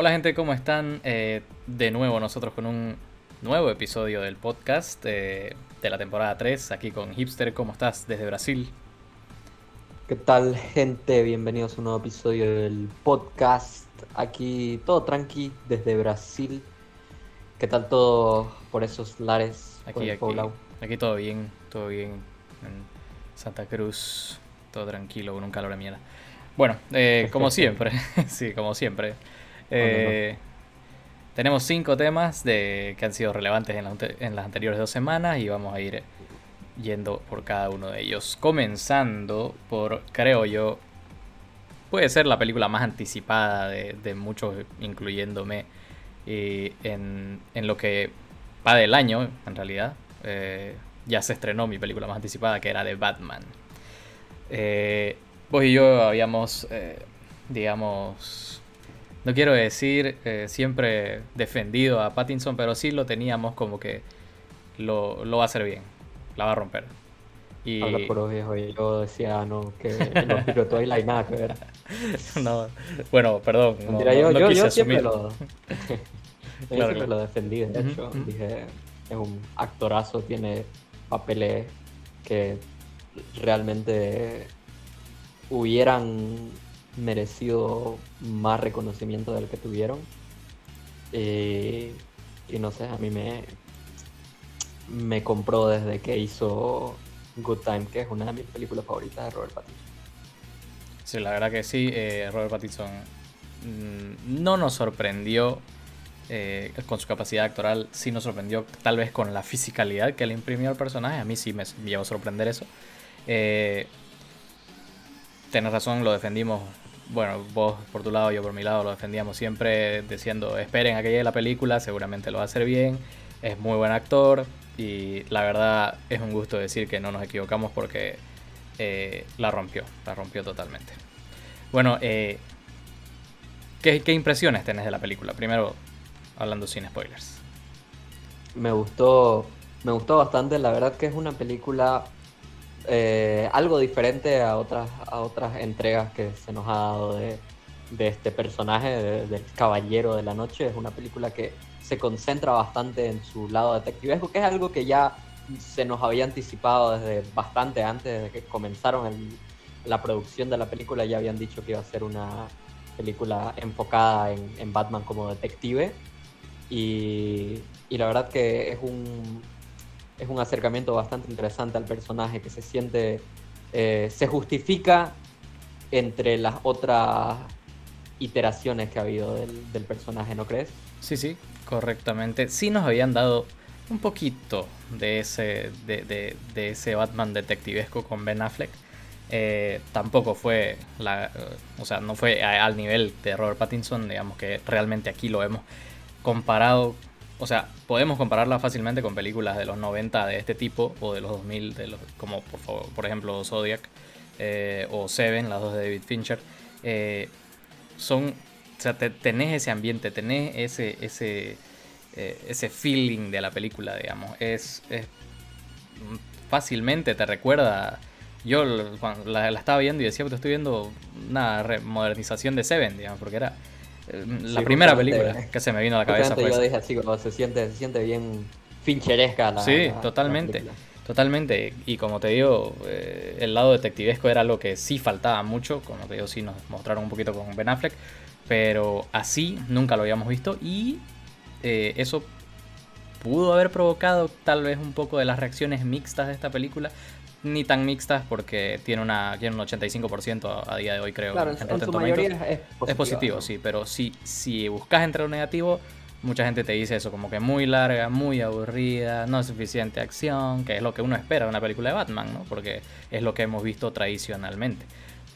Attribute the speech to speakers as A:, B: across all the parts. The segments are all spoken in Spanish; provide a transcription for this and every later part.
A: Hola gente, ¿cómo están? Eh, de nuevo nosotros con un nuevo episodio del podcast eh, de la temporada 3, aquí con Hipster. ¿Cómo estás desde Brasil?
B: ¿Qué tal gente? Bienvenidos a un nuevo episodio del podcast. Aquí todo tranqui desde Brasil. ¿Qué tal todo por esos lares?
A: Aquí, aquí, aquí todo bien, todo bien. En Santa Cruz, todo tranquilo, con un calor de mierda. Bueno, eh, como siempre, sí, como siempre. Eh, tenemos cinco temas de, que han sido relevantes en, las anteriores dos semanas y vamos a ir yendo por cada uno de ellos. Comenzando por, creo yo, puede ser la película más anticipada de, muchos, incluyéndome, eh, en, lo que va del año, en realidad. Eh, ya se estrenó mi película más anticipada, que era de Batman. vos y yo habíamos, digamos, no quiero decir eh, siempre defendido a Pattinson, pero sí lo teníamos como que lo, va a hacer bien, la va a romper.
B: Y... Habla por viejo, yo decía no, que los pilotos hay nada que ver.
A: no, bueno, perdón.
B: No, yo, yo, yo siempre lo, yo siempre lo defendí, de hecho. Dije, es un actorazo, tiene papeles que realmente hubieran merecido más reconocimiento del que tuvieron. Eh, y no sé, a mí me, me compró desde que hizo Good Time, que es una de mis películas favoritas de Robert Pattinson.
A: Sí, la verdad que sí, eh, Robert Pattinson mm, no nos sorprendió eh, con su capacidad actoral, sí nos sorprendió tal vez con la fisicalidad que le imprimió al personaje, a mí sí me, llevó a sorprender eso. Eh, Tienes razón, lo defendimos bueno, vos por tu lado, yo por mi lado lo defendíamos siempre diciendo, esperen a que llegue la película, seguramente lo va a hacer bien, es muy buen actor y la verdad es un gusto decir que no nos equivocamos porque eh, la rompió, la rompió totalmente. Bueno, eh, ¿qué, ¿qué impresiones tenés de la película? Primero, hablando sin spoilers.
B: Me gustó, me gustó bastante, la verdad que es una película eh, algo diferente a otras, entregas que se nos ha dado de, este personaje, del Caballero de la Noche. Es una película que se concentra bastante en su lado detectivesco, que es algo que ya se nos había anticipado desde bastante antes, de que comenzaron la producción de la película, ya habían dicho que iba a ser una película enfocada en, Batman como detective. y la verdad que es un, es un acercamiento bastante interesante al personaje que se siente, eh, se justifica entre las otras iteraciones que ha habido del, personaje, ¿no crees?
A: Sí, sí, correctamente. Sí nos habían dado un poquito de ese, de, ese Batman detectivesco con Ben Affleck. Eh, tampoco fue la, o sea, no fue al nivel de Robert Pattinson, digamos que realmente aquí lo hemos comparado o sea, podemos compararla fácilmente con películas de los 90 de este tipo o de los 2000, de los, como por, ejemplo Zodiac eh, o Seven, las dos de David Fincher. Eh, son, o sea, tenés ese ambiente, tenés ese, ese, eh, ese feeling de la película, digamos. Es, fácilmente te recuerda. Yo la, la, estaba viendo y decía, te estoy viendo una modernización de Seven, digamos, porque era la primera película que se me vino a la cabeza
B: fue yo dije así, como se siente, se siente bien fincheresca la
A: Sí, totalmente. totalmente. Y como te digo, eh, el lado detectivesco era algo que sí faltaba mucho. Como te digo, sí nos mostraron un poquito con Ben Affleck. Pero así nunca lo habíamos visto. Y eh, eso pudo haber provocado tal vez un poco de las reacciones mixtas de esta película ni tan mixtas porque tiene una tiene un 85% a, día de hoy creo
B: claro, en, su mayoría
A: es positivo, sí pero si si buscas entre lo negativo mucha gente te dice eso como que muy larga muy aburrida no suficiente acción que es lo que uno espera de una película de Batman no porque es lo que hemos visto tradicionalmente.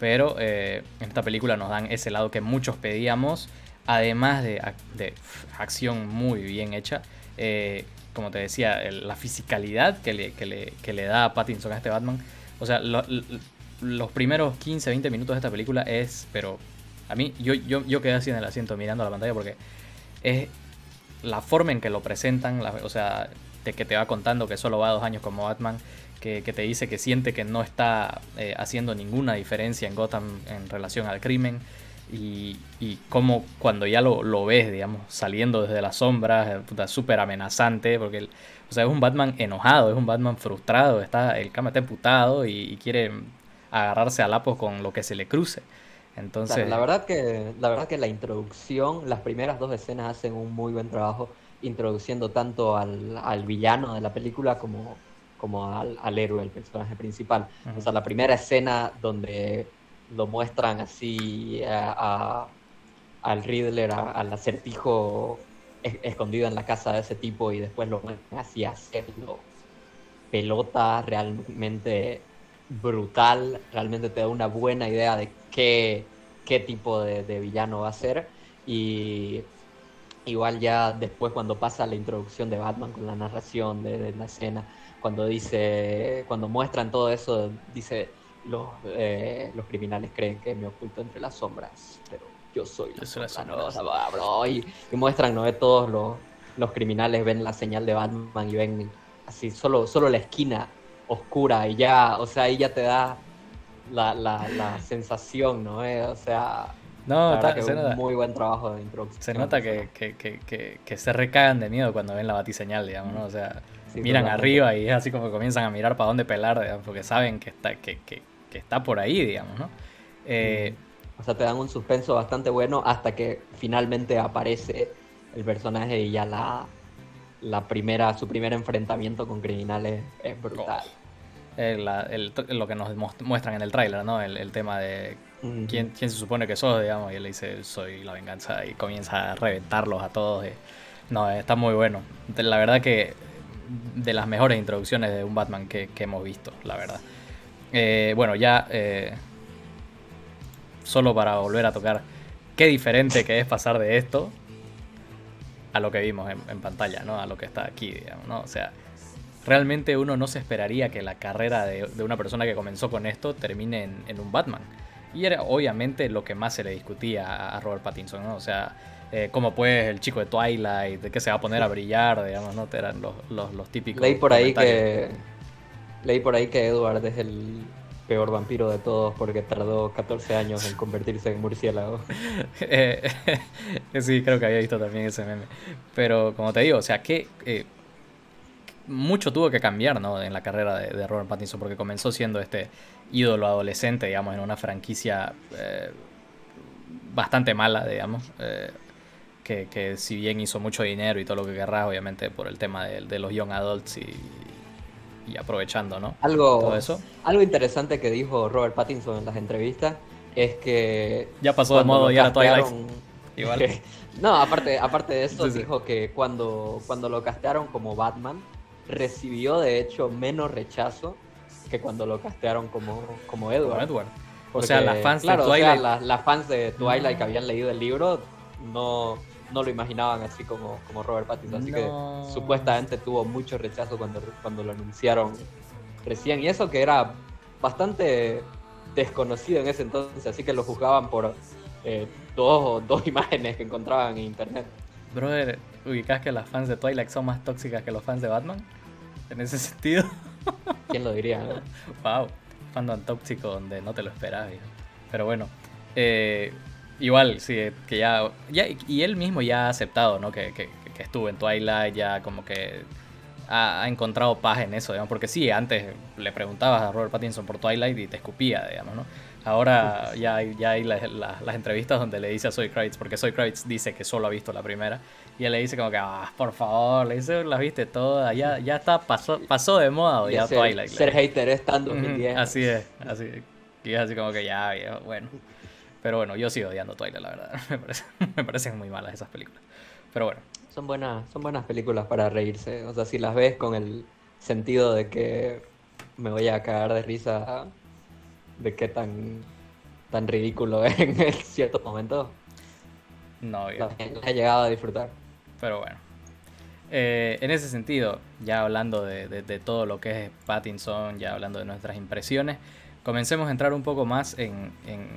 A: Pero eh, en esta película nos dan ese lado que muchos pedíamos además de, de acción muy bien hecha eh, como te decía, la fisicalidad que le, que, le, que le, da a Pattinson a este Batman. O sea, los primeros 15, 20 minutos de esta película es, pero a mí, yo, yo, yo quedé así en el asiento mirando la pantalla porque es la forma en que lo presentan, o sea, de que te va contando que solo va dos años como Batman, que, que te dice que siente que no está eh, haciendo ninguna diferencia en Gotham en relación al crimen y, y cómo cuando ya lo, lo, ves, digamos, saliendo desde las sombras, súper amenazante, porque o sea, es un Batman enojado, es un Batman frustrado, está, el cama está emputado y, quiere agarrarse a lapos con lo que se le cruce. Entonces...
B: la, verdad que, la verdad que la introducción, las primeras dos escenas hacen un muy buen trabajo introduciendo tanto al, al villano de la película como, como al, al, héroe, el personaje principal. O sea, la primera escena donde lo muestran así a, al Riddler, al acertijo escondido en la casa de ese tipo y después lo muestran así hacerlo pelota realmente brutal, realmente te da una buena idea de qué, qué tipo de, villano va a ser. Y igual ya después cuando pasa la introducción de Batman con la narración de la escena, cuando dice, cuando muestran todo eso, dice los, eh, los criminales creen que me oculto entre las sombras, pero yo soy la sombra, bro, y, muestran, ¿no? Todos los, los, criminales ven la señal de Batman y ven así, solo, solo la esquina oscura y ya, o sea, ahí ya te da la, la, la sensación, ¿no? Eh, o sea...
A: No,
B: que un muy buen trabajo de introducción.
A: Se nota que, que, que, que, se recagan de miedo cuando ven la batiseñal, digamos, ¿no? O sea, miran arriba y es así como comienzan a mirar para dónde pelar, digamos, porque saben que está, que, que, que está por ahí, digamos, ¿no?
B: Eh, o sea, te dan un suspenso bastante bueno hasta que finalmente aparece el personaje y ya la, la primera, su primer enfrentamiento con criminales es brutal.
A: lo que nos muestran en el tráiler, ¿no? El, tema de quién, quién se supone que sos, digamos, y él le dice, soy la venganza, y comienza a reventarlos a todos. No, está muy bueno. La verdad que de las mejores introducciones de un Batman que hemos visto, la verdad. Eh, bueno, ya eh, solo para volver a tocar qué diferente que es pasar de esto a lo que vimos en, pantalla, ¿no? A lo que está aquí, digamos, ¿no? O sea, realmente uno no se esperaría que la carrera de, una persona que comenzó con esto termine en, un Batman. Y era obviamente lo que más se le discutía a, Robert Pattinson, ¿no? O sea, eh, cómo pues el chico de Twilight, de qué se va a poner a brillar, digamos, ¿no? Eran los, los, los típicos.
B: Leí por ahí que Leí por ahí que Edward es el peor vampiro de todos porque tardó 14 años en convertirse en murciélago.
A: Eh, sí, creo que había visto también ese meme. Pero como te digo, o sea, que eh, mucho tuvo que cambiar ¿no? en la carrera de, Robert Pattinson porque comenzó siendo este ídolo adolescente, digamos, en una franquicia eh, bastante mala, digamos. que, si bien hizo mucho dinero y todo lo que querrás, obviamente por el tema de los young adults y, y aprovechando, ¿no?
B: Algo, eso. algo interesante que dijo Robert Pattinson en las entrevistas es que...
A: Ya pasó de modo ya Twilight.
B: Igual. no, aparte, aparte de eso, dijo que cuando, cuando lo castearon como Batman, recibió de hecho menos rechazo que cuando lo castearon como, como Edward.
A: Edward. o sea, las fans de Twilight.
B: las, fans de Twilight que habían leído el libro no, no lo imaginaban así como, como Robert Pattinson. Así que supuestamente tuvo mucho rechazo cuando, cuando lo anunciaron recién. Y eso que era bastante desconocido en ese entonces, así que lo juzgaban por eh, dos, dos imágenes que encontraban en internet.
A: Brother, ¿ubicás que las fans de Twilight son más tóxicas que los fans de Batman? En ese sentido.
B: ¿Quién lo diría? No?
A: Wow, fandom tóxico donde no te lo esperabas. Pero bueno, eh, Igual, sí, que ya, ya. Y él mismo ya ha aceptado, ¿no? Que, que, estuvo en Twilight, ya como que ha, encontrado paz en eso, digamos. Porque sí, antes le preguntabas a Robert Pattinson por Twilight y te escupía, digamos, ¿no? Ahora ya hay, ya hay las, entrevistas donde le dice a Zoe Kravitz, porque Zoe Kravitz dice que solo ha visto la primera, y él le dice como que, ah, por favor, le dice, las viste todas, ya, ya está, pasó, pasó de moda ya Twilight.
B: Ser hater es tan 2010.
A: así es, así Y es así como que ya, bueno. Pero bueno, yo sigo odiando Twilight, la verdad. Me, parecen muy malas esas películas. Pero bueno.
B: Son buenas, son buenas películas para reírse. O sea, si las ves con el sentido de que me voy a cagar de risa de qué tan, tan ridículo es en ciertos momentos.
A: No,
B: yo. he llegado a disfrutar.
A: Pero bueno. Eh, en ese sentido, ya hablando de, de, todo lo que es Pattinson, ya hablando de nuestras impresiones, comencemos a entrar un poco más en, en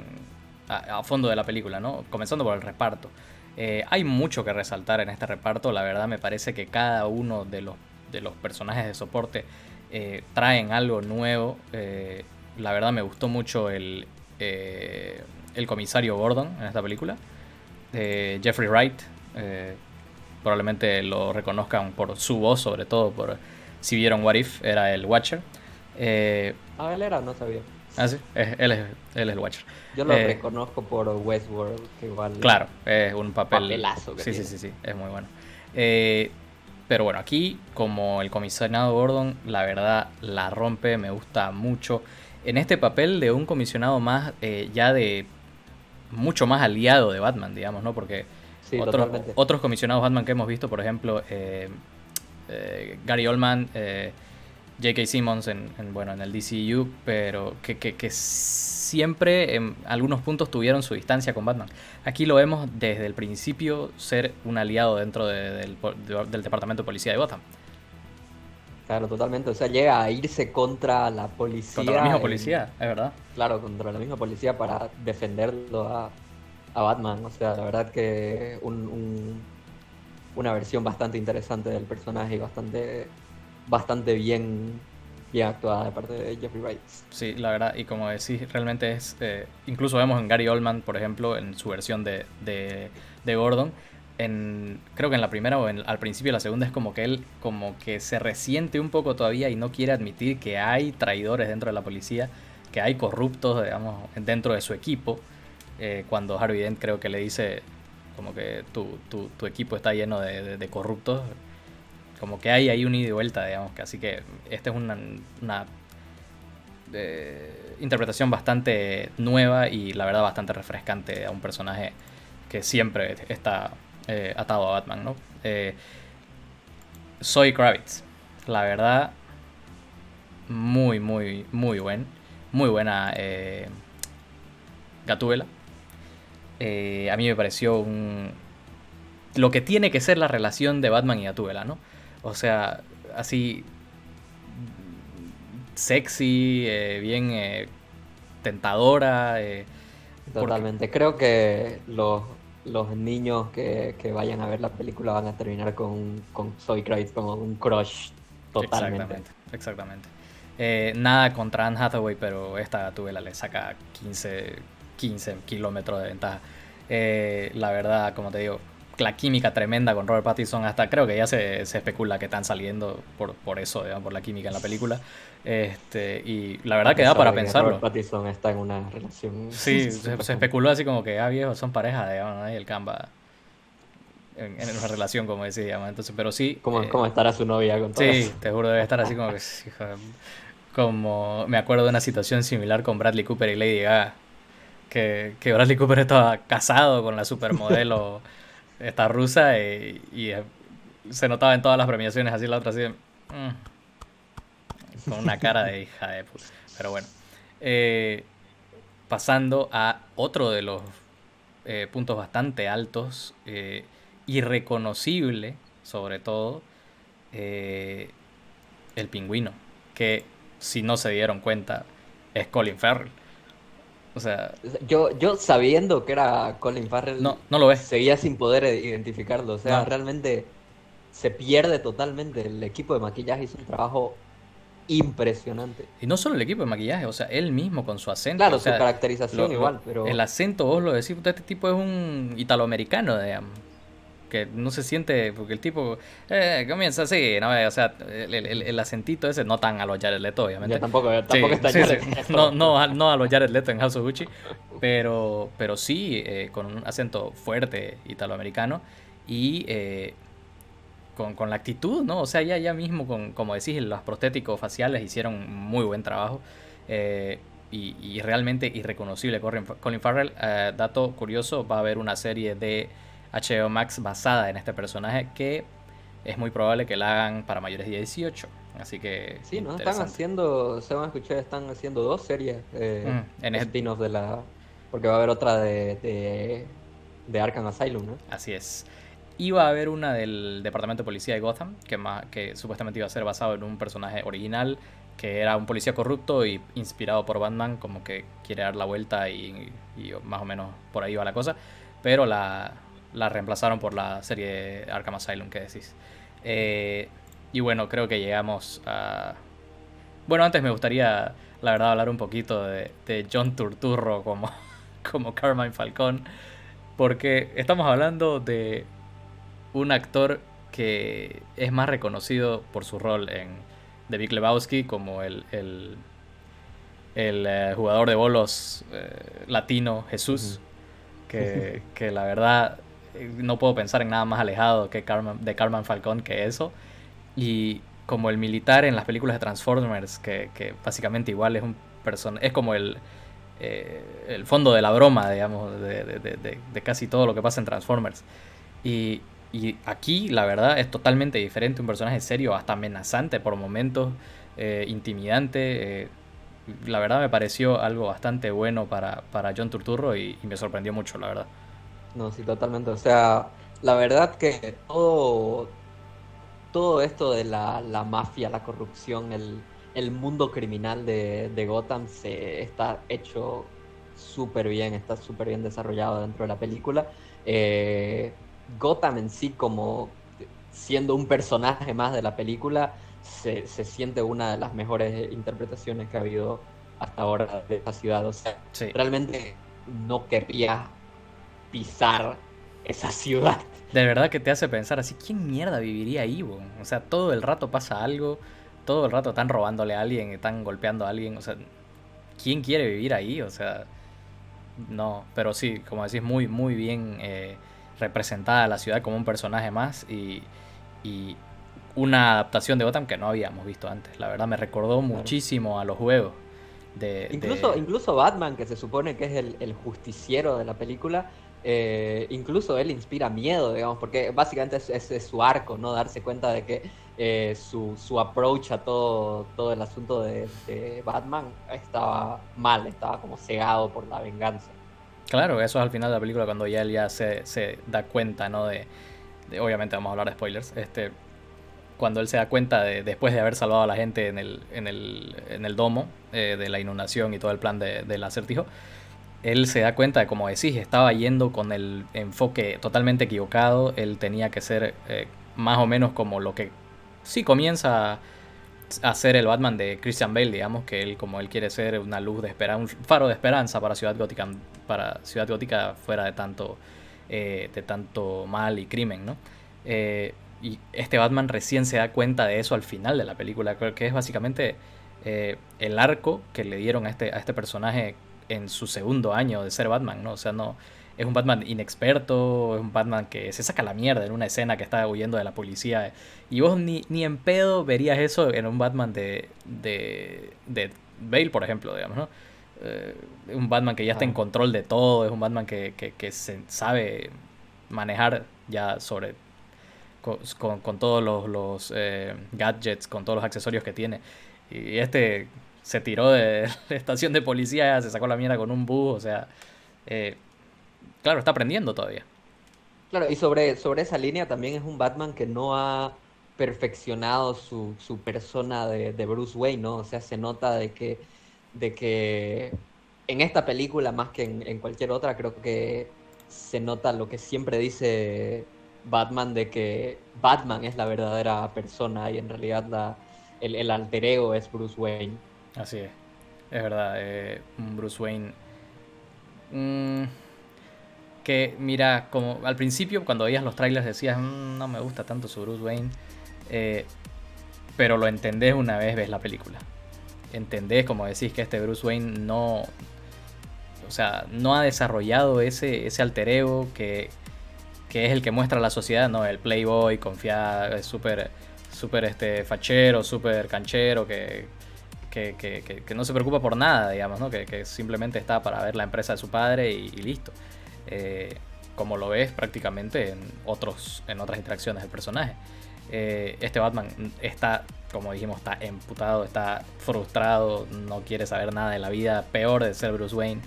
A: a, fondo de la película, ¿no? Comenzando por el reparto. Eh, hay mucho que resaltar en este reparto, la verdad me parece que cada uno de los, de los personajes de soporte eh, traen algo nuevo. Eh, la verdad me gustó mucho el, el comisario Gordon en esta película. Jeffrey Wright, probablemente lo reconozcan por su voz, sobre todo por si vieron What If, era el Watcher.
B: ah, él era, no sabía.
A: Ah, sí, él, es, él es el Watcher.
B: Yo lo reconozco por Westworld, que igual.
A: Claro, es un papel.
B: Papelazo
A: sí, sí, sí, sí, es muy bueno. pero bueno, aquí, como el comisionado Gordon, la verdad la rompe, me gusta mucho en este papel de un comisionado más eh, ya de mucho más aliado de Batman, digamos, ¿no? Porque otros, comisionados Batman que hemos visto, por ejemplo, eh, eh, Gary Oldman, J.K. Simmons en, bueno, en el DCU, pero que, que, siempre en algunos puntos tuvieron su distancia con Batman. Aquí lo vemos desde el principio ser un aliado dentro del, del Departamento de Policía de Gotham.
B: Claro, totalmente. O sea, llega a irse contra la policía.
A: Contra la misma policía, es verdad.
B: Claro, contra la misma policía para defenderlo a, Batman. O sea, la verdad que un, una versión bastante interesante del personaje y bastante, bastante bien, bien actuada de parte de Jeffrey Wright.
A: Sí, la verdad, y como decís, realmente es. Eh, incluso vemos en Gary Oldman, por ejemplo, en su versión de, de, de Gordon en, creo que en la primera o al principio de la segunda es como que él como que se resiente un poco todavía y no quiere admitir que hay traidores dentro de la policía, que hay corruptos, digamos, dentro de su equipo. Eh, cuando Harvey Dent creo que le dice como que tu, tu, equipo está lleno de, corruptos, como que hay ahí un ida y vuelta, digamos, que así que esta es una, una eh, interpretación bastante nueva y la verdad bastante refrescante a un personaje que siempre está eh, atado a Batman, ¿no? Eh, soy Kravitz, la verdad, muy, muy, muy buen, muy buena eh, Gatúbela. Eh, a mí me pareció un, lo que tiene que ser la relación de Batman y Gatúbela, ¿no? O sea, así sexy, bien tentadora.
B: Totalmente. Creo que los, los niños que, vayan a ver la película van a terminar con, con Zoe Kravitz como un crush totalmente.
A: Exactamente, exactamente. Eh, nada contra Anne Hathaway, pero esta tuvela le saca 15, 15 kilómetros de ventaja. Eh, la verdad, como te digo, la química tremenda con Robert Pattinson, hasta creo que ya se, especula que están saliendo por, por eso, digamos, por la química en la película. Este, y la verdad que da para pensarlo.
B: Robert Pattinson está en una relación.
A: Sí, se, especuló así como que, ah, viejo, son pareja, digamos, y el Canva en, una relación, como decía, entonces, pero sí.
B: ¿Cómo, eh, ¿Cómo, estará su novia con todo
A: Sí, te juro, debe estar así como que, como, me acuerdo de una situación similar con Bradley Cooper y Lady Gaga, que, que Bradley Cooper estaba casado con la supermodelo esta rusa y, eh, se notaba en todas las premiaciones así la otra así mm", con una cara de hija de puta. Pero bueno. Eh, pasando a otro de los eh, puntos bastante altos, irreconocible sobre todo, el pingüino, que si no se dieron cuenta es Colin Farrell. O sea.
B: Yo, yo sabiendo que era Colin Farrell.
A: No, no lo ves.
B: Seguía sin poder identificarlo. O sea, realmente se pierde totalmente. El equipo de maquillaje hizo un trabajo impresionante.
A: Y no solo el equipo de maquillaje, o sea, él mismo con su acento.
B: Claro,
A: su
B: caracterización igual, pero.
A: El acento, vos lo decís, este tipo es un italoamericano, digamos que no se siente, porque el tipo eh, comienza así, ¿no? O sea, el, acentito ese, no tan a los Jared Leto, obviamente.
B: tampoco, tampoco está
A: No, no, no a los Jared Leto en House of Gucci, pero, pero sí eh, con un acento fuerte italoamericano y eh, con, con, la actitud, ¿no? O sea, ya, ya mismo, con, como decís, los prostéticos faciales hicieron muy buen trabajo. y, y, realmente irreconocible Colin Farrell. dato curioso, va a haber una serie de HBO Max basada en este personaje que es muy probable que la hagan para mayores de 18. Así que.
B: Sí, ¿no? Están haciendo, se van a escuchar, están haciendo dos series eh, mm, en de la. Porque va a haber otra de, de, de, Arkham Asylum, ¿no?
A: Así es. Iba a haber una del Departamento de Policía de Gotham, que, que supuestamente iba a ser basado en un personaje original, que era un policía corrupto y inspirado por Batman, como que quiere dar la vuelta y, y más o menos por ahí va la cosa. Pero la, la reemplazaron por la serie Arkham Asylum que decís. Eh, y bueno, creo que llegamos a... Bueno, antes me gustaría, la verdad, hablar un poquito de, John Turturro como, como Carmine Falcón, porque estamos hablando de un actor que es más reconocido por su rol en The Big Lebowski como el, el, eh, jugador de bolos eh, latino Jesús, que, que, la verdad no puedo pensar en nada más alejado que de Carmen Falcón que eso. Y como el militar en las películas de Transformers, que, que básicamente igual es un person es como el, el fondo de la broma, digamos, de, de, de, casi todo lo que pasa en Transformers. Y, y aquí, la verdad, es totalmente diferente. Un personaje serio, hasta amenazante por momentos, eh, intimidante. Eh, la verdad me pareció algo bastante bueno para, para John Turturro y, me sorprendió mucho, la verdad.
B: No, sí, totalmente. O sea, la verdad que todo, todo esto de la, la mafia, la corrupción, el, el mundo criminal de, de, Gotham se está hecho súper bien, está súper bien desarrollado dentro de la película. Eh, Gotham en sí como siendo un personaje más de la película, se, siente una de las mejores interpretaciones que ha habido hasta ahora de esta ciudad. O sea, realmente no querría pisar esa ciudad.
A: De verdad que te hace pensar así, ¿quién mierda viviría ahí? O sea, todo el rato pasa algo, todo el rato están robándole a alguien, están golpeando a alguien, o sea, ¿quién quiere vivir ahí? O sea, no, pero sí, como decís, muy, muy bien eh, representada la ciudad como un personaje más y, una adaptación de Gotham que no habíamos visto antes. La verdad me recordó muchísimo a los juegos. De,
B: incluso, incluso Batman, que se supone que es el, justiciero de la película, eh, incluso él inspira miedo, digamos, porque básicamente es, su arco, ¿no? Darse cuenta de que eh, su, su, approach a todo, todo el asunto de, de, Batman estaba mal, estaba como cegado por la venganza.
A: Claro, eso es al final de la película cuando ya él ya se, se da cuenta, ¿no? De, obviamente vamos a hablar de spoilers. Este, cuando él se da cuenta de, después de haber salvado a la gente en el, en el, en el domo, eh, de la inundación y todo el plan de, del acertijo, él se da cuenta de, como decís, estaba yendo con el enfoque totalmente equivocado. Él tenía que ser eh, más o menos como lo que sí comienza hacer el Batman de Christian Bale, digamos, que él como él quiere ser una luz de esperanza, un faro de esperanza para Ciudad Gótica, para Ciudad Gótica fuera de tanto, eh, de tanto mal y crimen, ¿no? Eh, y este Batman recién se da cuenta de eso al final de la película, que es básicamente el arco que le dieron a este, a este personaje en su segundo año de ser Batman, ¿no? O sea, no, es un Batman inexperto, es un Batman que se saca la mierda en una escena que está huyendo de la policía. Y vos ni, ni en pedo verías eso en un Batman de, de, de Bale, por ejemplo, digamos, ¿no? Eh, un Batman que ya está en control de todo, es un Batman que, que, se sabe manejar ya sobre con, con, todos los, los eh, gadgets, con todos los accesorios que tiene. Y este se tiró de la estación de policía, se sacó la mierda con un bus, o sea, eh, claro, está aprendiendo todavía.
B: Claro, y sobre, sobre esa línea también es un Batman que no ha perfeccionado su, su persona de, Bruce Wayne, ¿no? O sea, se nota de que, de que en esta película, más que en, cualquier otra, creo que se nota lo que siempre dice Batman, de que Batman es la verdadera persona y en realidad la, el, alter ego es Bruce Wayne.
A: Así es, es verdad, eh, Bruce Wayne... Mm, que mira, como al principio cuando veías los trailers decías, mm, no me gusta tanto su Bruce Wayne, eh, pero lo entendés una vez ves la película. Entendés, como decís, que este Bruce Wayne no, o sea, no ha desarrollado ese, ese alter ego que, que es el que muestra la sociedad, ¿no? El playboy, confiado, súper súper este, fachero, súper canchero, que, que, no se preocupa por nada, digamos, ¿no? Que, simplemente está para ver la empresa de su padre y listo. Eh, como lo ves prácticamente en, otros, en otras interacciones del personaje. Eh, este Batman está, como dijimos, está emputado, está frustrado, no quiere saber nada de la vida, peor de ser Bruce Wayne.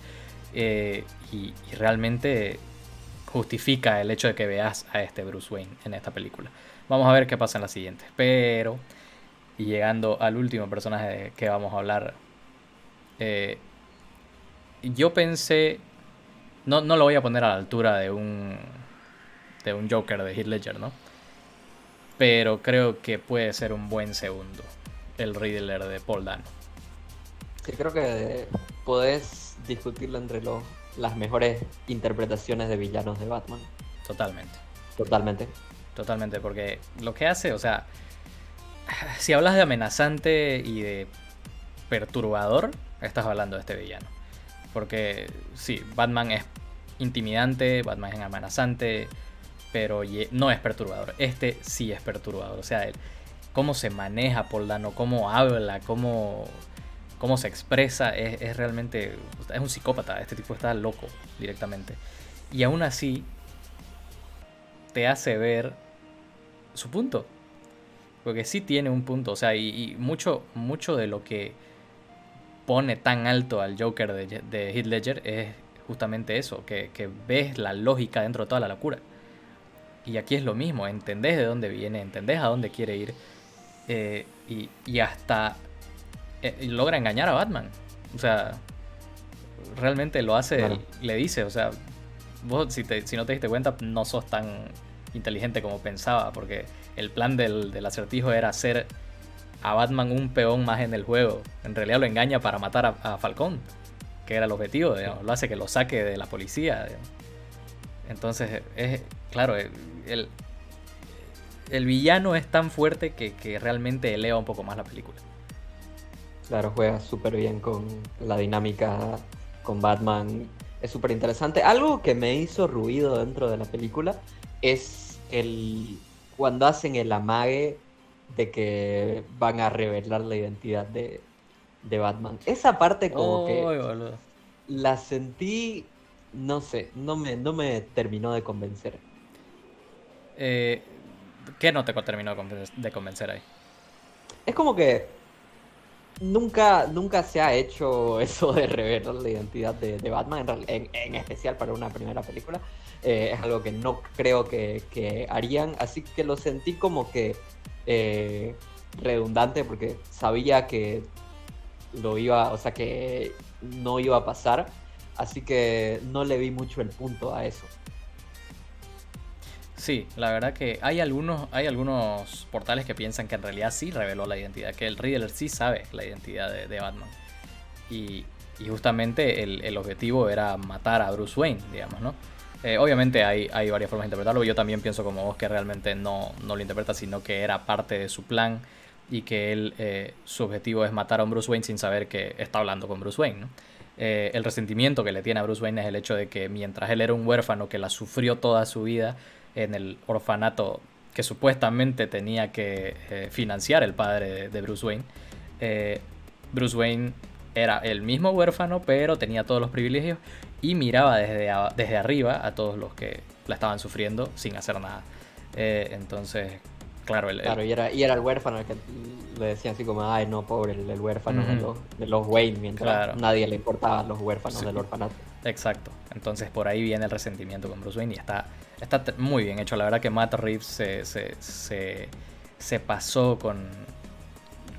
A: Eh, y, realmente justifica el hecho de que veas a este Bruce Wayne en esta película. Vamos a ver qué pasa en la siguiente. Pero, y llegando al último personaje que vamos a hablar, yo pensé no, no lo voy a poner a la altura de un, de un Joker de Heath Ledger, ¿no? Pero creo que puede ser un buen segundo, el Riddler de Paul Dano.
B: Sí, creo que podés discutirlo entre los, las mejores interpretaciones de villanos de Batman.
A: Totalmente.
B: Totalmente.
A: Totalmente, porque lo que hace, o sea, si hablas de amenazante y de perturbador, estás hablando de este villano. Porque sí, Batman es intimidante, Batman es amenazante, pero no es perturbador. Este sí es perturbador. O sea, el, cómo se maneja Poldano, cómo habla, cómo, cómo se expresa, es, realmente. Es un psicópata. Este tipo está loco directamente. Y aún así, te hace ver su punto. Porque sí tiene un punto. O sea, y, mucho, mucho de lo que pone tan alto al Joker de, de Heath Ledger es justamente eso, que, que, ves la lógica dentro de toda la locura. Y aquí es lo mismo, entendés de dónde viene, entendés a dónde quiere ir eh, y, hasta eh, logra engañar a Batman. O sea, realmente lo hace, le dice, o sea, vos si, si no te diste cuenta no sos tan inteligente como pensaba, porque el plan del, del acertijo era hacer a Batman un peón más en el juego. En realidad lo engaña para matar a, Falcón, que era el objetivo, lo hace que lo saque de la policía. Entonces, es claro, el, el villano es tan fuerte que, realmente eleva un poco más la película.
B: Claro, juega súper bien con la dinámica con Batman. Es súper interesante. Algo que me hizo ruido dentro de la película es el cuando hacen el amague de que van a revelar la identidad de, Batman. Esa parte como que la sentí, no sé, no me, no me terminó de convencer.
A: Eh, ¿Qué no te terminó de convencer ahí?
B: Es como que nunca, nunca se ha hecho eso de revelar la identidad de, Batman, en, especial para una primera película. Eh, es algo que no creo que harían, así que lo sentí como que eh, redundante porque sabía que lo iba, o sea que no iba a pasar, así que no le vi mucho el punto a eso.
A: Sí, la verdad que hay algunos, hay algunos portales que piensan que en realidad sí reveló la identidad, que el Riddler sí sabe la identidad de, Batman. Y, justamente el, objetivo era matar a Bruce Wayne, digamos, ¿no? Eh, obviamente hay, hay, varias formas de interpretarlo. Yo también pienso como vos que realmente no, no lo interpreta, sino que era parte de su plan y que él, eh, su objetivo es matar a un Bruce Wayne sin saber que está hablando con Bruce Wayne. Eh, el resentimiento que le tiene a Bruce Wayne es el hecho de que mientras él era un huérfano que la sufrió toda su vida en el orfanato que supuestamente tenía que financiar el padre de Bruce Wayne, Bruce Wayne era el mismo huérfano, pero tenía todos los privilegios y miraba desde, desde arriba a todos los que la estaban sufriendo sin hacer nada. Eh, entonces, claro, el,
B: claro y, era, y era el huérfano el que le decían así como, ay, no, pobre, el, huérfano de, los, Wayne, mientras nadie le importaba a los huérfanos del orfanato.
A: Exacto, entonces por ahí viene el resentimiento con Bruce Wayne y está, está muy bien hecho. La verdad que Matt Reeves se, se, se, se pasó con,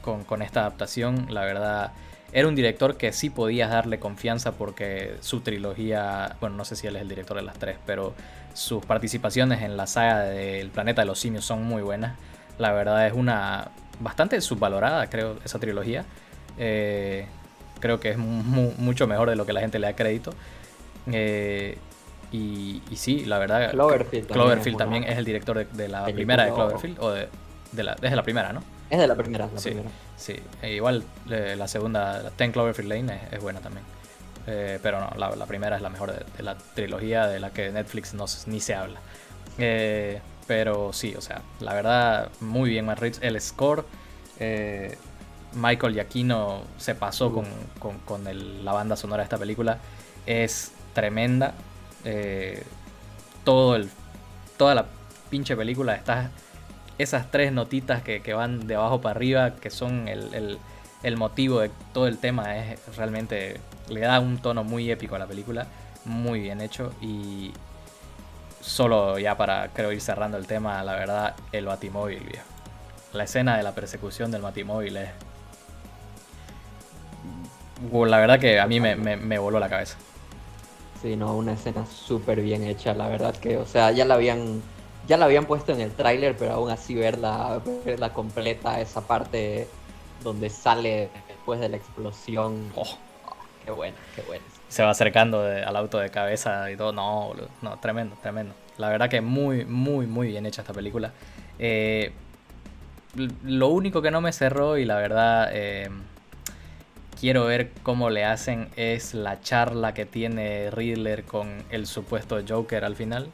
A: con, con esta adaptación, la verdad era un director que sí podías darle confianza porque su trilogía, bueno, no sé si él es el director de las tres, pero sus participaciones en la saga del planeta de los simios son muy buenas. La verdad es una bastante subvalorada, creo, esa trilogía. Eh, creo que es mucho mejor de lo que la gente le da crédito. Eh, y, sí, la verdad,
B: Cloverfield,
A: también, es, el director de, la primera de Cloverfield, o de, la, desde la primera, ¿no?
B: Es de la primera, la
A: sí,
B: primera.
A: Sí, e igual eh, la segunda, Ten Cloverfield Lane, es, buena también. Eh, pero no, la, primera es la mejor de, la trilogía de la que Netflix no, ni se habla. Eh, pero sí, o sea, la verdad, muy bien Matt El score, Michael Giacchino se pasó con, con, la banda sonora de esta película. Es tremenda. todo el, toda la pinche película está esas tres notitas que, van de abajo para arriba, que son el, motivo de todo el tema, es realmente le da un tono muy épico a la película, muy bien hecho y solo ya para creo ir cerrando el tema, la verdad, el batimóvil, viejo. La escena de la persecución del batimóvil es... La verdad que a mí me, me voló la cabeza.
B: Sí, no, una escena súper bien hecha, la verdad que, o sea, ya la habían ya la habían puesto en el tráiler, pero aún así verla, verla completa, esa parte donde sale después de la explosión. Oh, Qué bueno, qué bueno.
A: Se va acercando al auto de cabeza y todo. No, boludo. No, tremendo, tremendo. La verdad que muy, muy, muy bien hecha esta película. Eh, lo único que no me cerró y la verdad eh, quiero ver cómo le hacen es la charla que tiene Riddler con el supuesto Joker al final.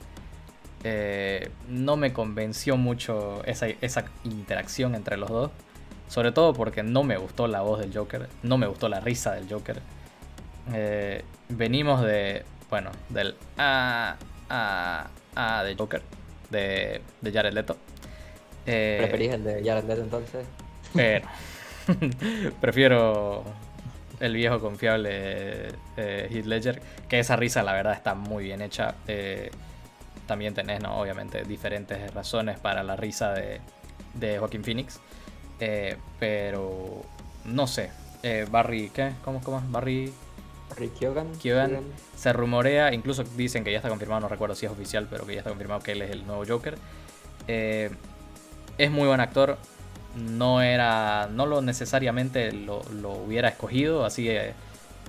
A: Eh, no me convenció mucho esa, esa, interacción entre los dos. Sobre todo porque no me gustó la voz del Joker, no me gustó la risa del Joker. Eh, venimos de, bueno, del ah, ah, ah, de Joker, de, de Jared Leto.
B: Eh, ¿Preferís el de Jared Leto entonces?
A: Pero, prefiero el viejo confiable Heath Ledger, que esa risa la verdad está muy bien hecha. Eh, también tenés, ¿no? Obviamente, diferentes razones para la risa de, de Joaquin Phoenix. Eh, pero no sé. Eh, Barry, ¿qué? ¿Cómo, cómo? Barry.
B: Barry Keoghan.
A: Se rumorea, incluso dicen que ya está confirmado, no recuerdo si es oficial, pero que ya está confirmado que él es el nuevo Joker. Eh, es muy buen actor. No era. No lo necesariamente lo, hubiera escogido. Así que.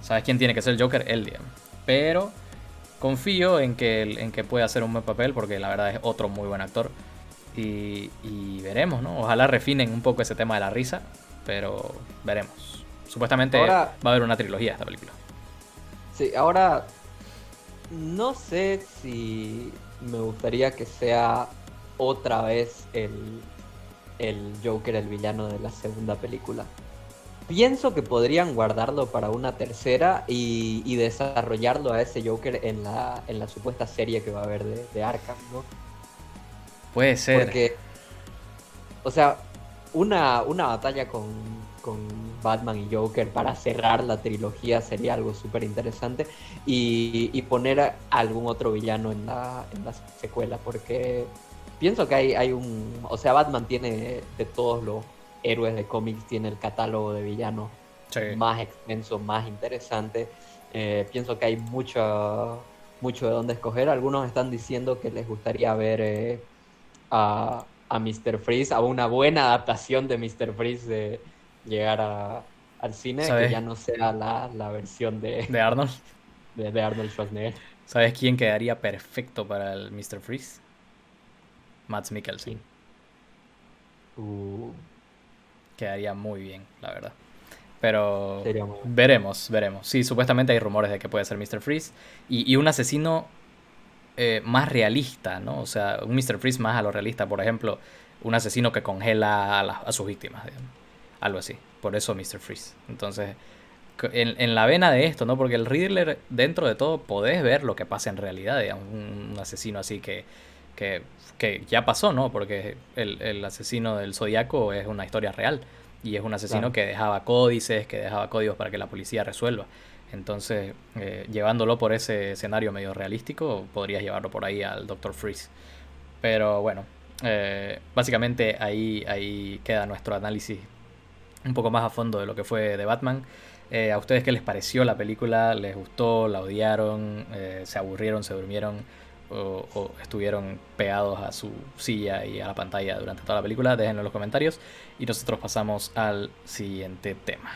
A: ¿Sabes quién tiene que ser el Joker? Él, digamos. Pero confío en que, en que puede hacer un buen papel porque la verdad es otro muy buen actor. Y, veremos, ¿no? Ojalá refinen un poco ese tema de la risa, pero veremos. Supuestamente va a haber una trilogía esta película.
B: Sí, ahora no sé si me gustaría que sea otra vez el, el Joker, el villano de la segunda película. Pienso que podrían guardarlo para una tercera y, desarrollarlo a ese Joker en la, en la supuesta serie que va a haber de, de Arkham, ¿no?
A: Puede ser.
B: Porque, o sea, una, una batalla con, Batman y Joker para cerrar la trilogía sería algo súper interesante. Y, poner a algún otro villano en la, en la secuela, porque pienso que hay, hay un. O sea, Batman tiene de todos los héroes de cómics, tiene el catálogo de villanos más extenso, más interesante. Eh, pienso que hay mucho, mucho de dónde escoger. Algunos están diciendo que les gustaría ver. Eh, a, a Mr. Freeze, a una buena adaptación de Mr. Freeze de llegar a, al cine, que ya no sea la, la versión de,
A: de Arnold.
B: De, Arnold Schwarzenegger.
A: ¿Sabes quién quedaría perfecto para el Mr. Freeze? Matt Mikkelsen. Uh. Quedaría muy bien, la verdad. Pero veremos, veremos. Sí, supuestamente hay rumores de que puede ser Mr. Freeze. Y, y un asesino eh, más realista, ¿no? O sea, un Mr. Freeze más a lo realista, por ejemplo, un asesino que congela a, sus víctimas, algo así. Por eso Mr. Freeze. Entonces, en, la vena de esto, ¿no? Porque el Riddler, dentro de todo, podés ver lo que pasa en realidad, digamos, un, asesino así que, que, ya pasó, ¿no? Porque el, asesino del Zodíaco es una historia real y es un asesino que dejaba códices, que dejaba códigos para que la policía resuelva. Entonces, eh, llevándolo por ese escenario medio realístico, podrías llevarlo por ahí al Doctor Freeze. Pero bueno, eh, básicamente ahí, ahí queda nuestro análisis un poco más a fondo de lo que fue de Batman. Eh, ¿A ustedes qué les pareció la película? ¿Les gustó? ¿La odiaron? ¿Se aburrieron? ¿Se durmieron? O, estuvieron pegados a su silla y a la pantalla durante toda la película? Déjenlo en los comentarios y nosotros pasamos al siguiente tema.